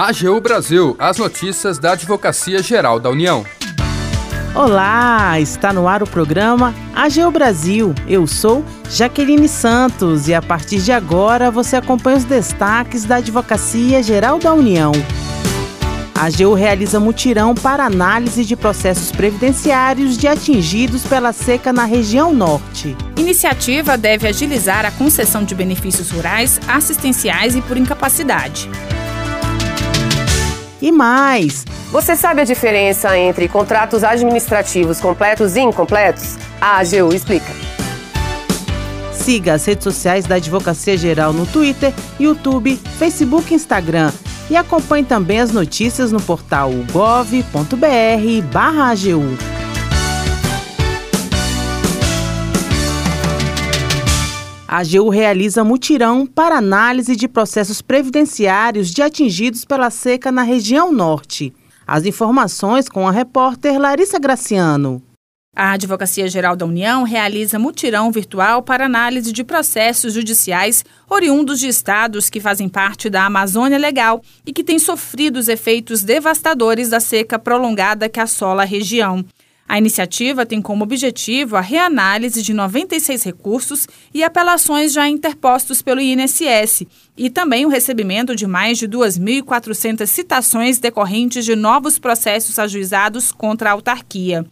AGU Brasil, as notícias da Advocacia Geral da União. Olá, está no ar o programa AGU Brasil. Eu sou Jaqueline Santos e a partir de agora você acompanha os destaques da Advocacia Geral da União. A AGU realiza mutirão para análise de processos previdenciários de atingidos pela seca na região norte. Iniciativa deve agilizar a concessão de benefícios rurais, assistenciais e por incapacidade. E mais, você sabe a diferença entre contratos administrativos completos e incompletos? A AGU explica. Siga as redes sociais da Advocacia Geral no Twitter, YouTube, Facebook e Instagram e acompanhe também as notícias no portal gov.br/agu. A AGU realiza mutirão para análise de processos previdenciários de atingidos pela seca na região norte. As informações com a repórter Larissa Graciano. A Advocacia Geral da União realiza mutirão virtual para análise de processos judiciais oriundos de estados que fazem parte da Amazônia Legal e que têm sofrido os efeitos devastadores da seca prolongada que assola a região. A iniciativa tem como objetivo a reanálise de 96 recursos e apelações já interpostos pelo INSS e também o recebimento de mais de 2.400 citações decorrentes de novos processos ajuizados contra a autarquia.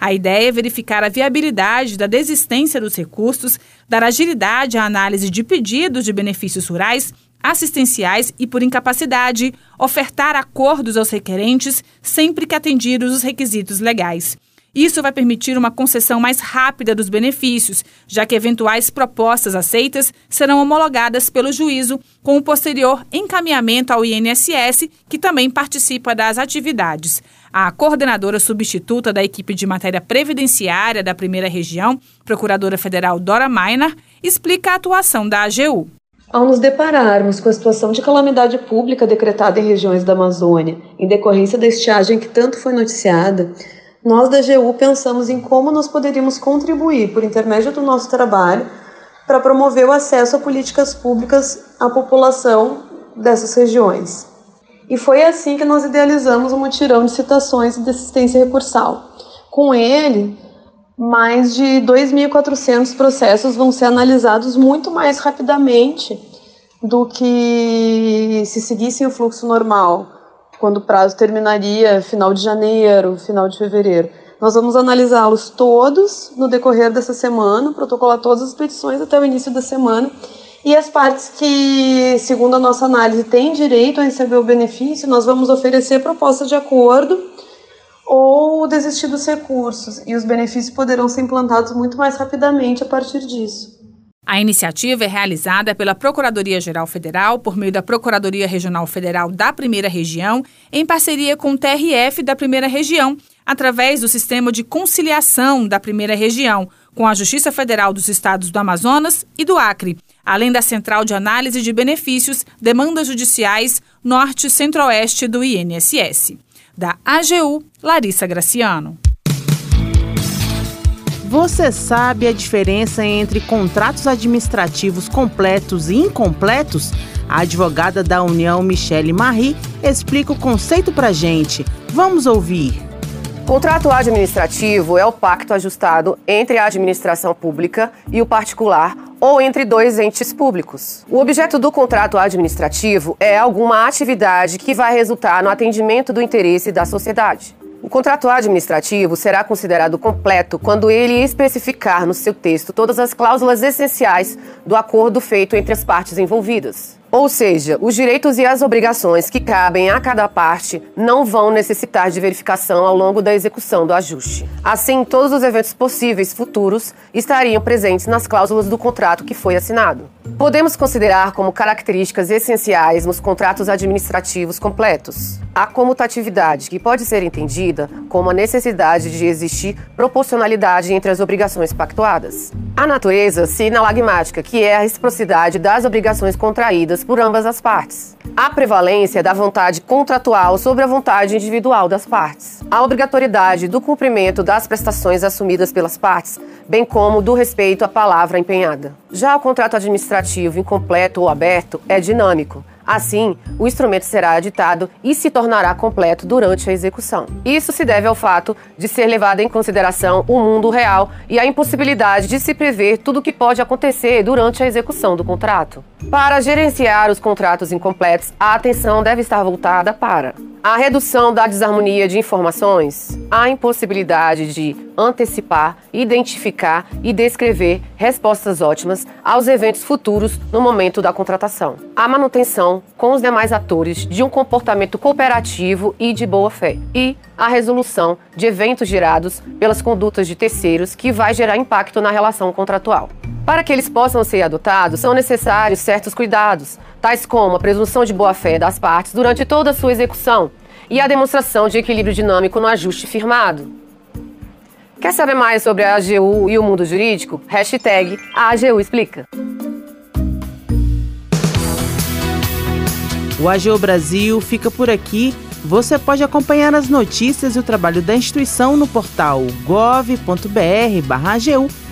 A ideia é verificar a viabilidade da desistência dos recursos, dar agilidade à análise de pedidos de benefícios rurais, assistenciais e por incapacidade, ofertar acordos aos requerentes sempre que atendidos os requisitos legais. Isso vai permitir uma concessão mais rápida dos benefícios, já que eventuais propostas aceitas serão homologadas pelo juízo, com o posterior encaminhamento ao INSS, que também participa das atividades. A coordenadora substituta da equipe de matéria previdenciária da primeira região, procuradora federal Dora Mainer, explica a atuação da AGU. Ao nos depararmos com a situação de calamidade pública decretada em regiões da Amazônia, em decorrência da estiagem que tanto foi noticiada, nós da AGU pensamos em como nós poderíamos contribuir, por intermédio do nosso trabalho, para promover o acesso a políticas públicas à população dessas regiões. E foi assim que nós idealizamos o mutirão de citações de assistência recursal. Com ele, mais de 2.400 processos vão ser analisados muito mais rapidamente do que se seguissem o fluxo normal, quando o prazo terminaria final de janeiro, final de fevereiro. Nós vamos analisá-los todos no decorrer dessa semana, protocolar todas as petições até o início da semana e as partes que, segundo a nossa análise, têm direito a receber o benefício, nós vamos oferecer proposta de acordo ou desistir dos recursos. E os benefícios poderão ser implantados muito mais rapidamente a partir disso. A iniciativa é realizada pela Procuradoria-Geral Federal por meio da Procuradoria Regional Federal da Primeira Região, em parceria com o TRF da Primeira Região, através do Sistema de Conciliação da Primeira Região, com a Justiça Federal dos Estados do Amazonas e do Acre além da Central de Análise de Benefícios, Demandas Judiciais Norte Centro-Oeste do INSS. Da AGU, Larissa Graciano. Você sabe a diferença entre contratos administrativos completos e incompletos? A advogada da União, Michele Marie, explica o conceito para gente. Vamos ouvir. Contrato administrativo é o pacto ajustado entre a administração pública e o particular ou entre dois entes públicos. O objeto do contrato administrativo é alguma atividade que vai resultar no atendimento do interesse da sociedade. O contrato administrativo será considerado completo quando ele especificar no seu texto todas as cláusulas essenciais do acordo feito entre as partes envolvidas. Ou seja, os direitos e as obrigações que cabem a cada parte não vão necessitar de verificação ao longo da execução do ajuste. Assim, todos os eventos possíveis futuros estariam presentes nas cláusulas do contrato que foi assinado. Podemos considerar como características essenciais nos contratos administrativos completos a comutatividade, que pode ser entendida como a necessidade de existir proporcionalidade entre as obrigações pactuadas. A natureza sinalagmática, que é a reciprocidade das obrigações contraídas por ambas as partes. A prevalência da vontade contratual sobre a vontade individual das partes. A obrigatoriedade do cumprimento das prestações assumidas pelas partes, bem como do respeito à palavra empenhada. Já o contrato administrativo incompleto ou aberto é dinâmico Assim, o instrumento será editado e se tornará completo durante a execução. Isso se deve ao fato de ser levado em consideração o mundo real e a impossibilidade de se prever tudo o que pode acontecer durante a execução do contrato. Para gerenciar os contratos incompletos, a atenção deve estar voltada para a redução da desarmonia de informações, a impossibilidade de antecipar, identificar e descrever respostas ótimas aos eventos futuros no momento da contratação, a manutenção com os demais atores de um comportamento cooperativo e de boa fé, e a resolução de eventos gerados pelas condutas de terceiros que vai gerar impacto na relação contratual. Para que eles possam ser adotados, são necessários certos cuidados, tais como a presunção de boa-fé das partes durante toda a sua execução e a demonstração de equilíbrio dinâmico no ajuste firmado. Quer saber mais sobre a AGU e o mundo jurídico? Hashtag AGU Explica. O AGU Brasil fica por aqui. Você pode acompanhar as notícias e o trabalho da instituição no portal gov.br/agu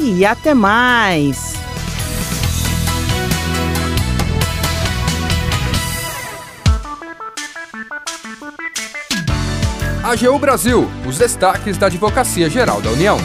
E até mais! AGU Brasil, os destaques da Advocacia Geral da União.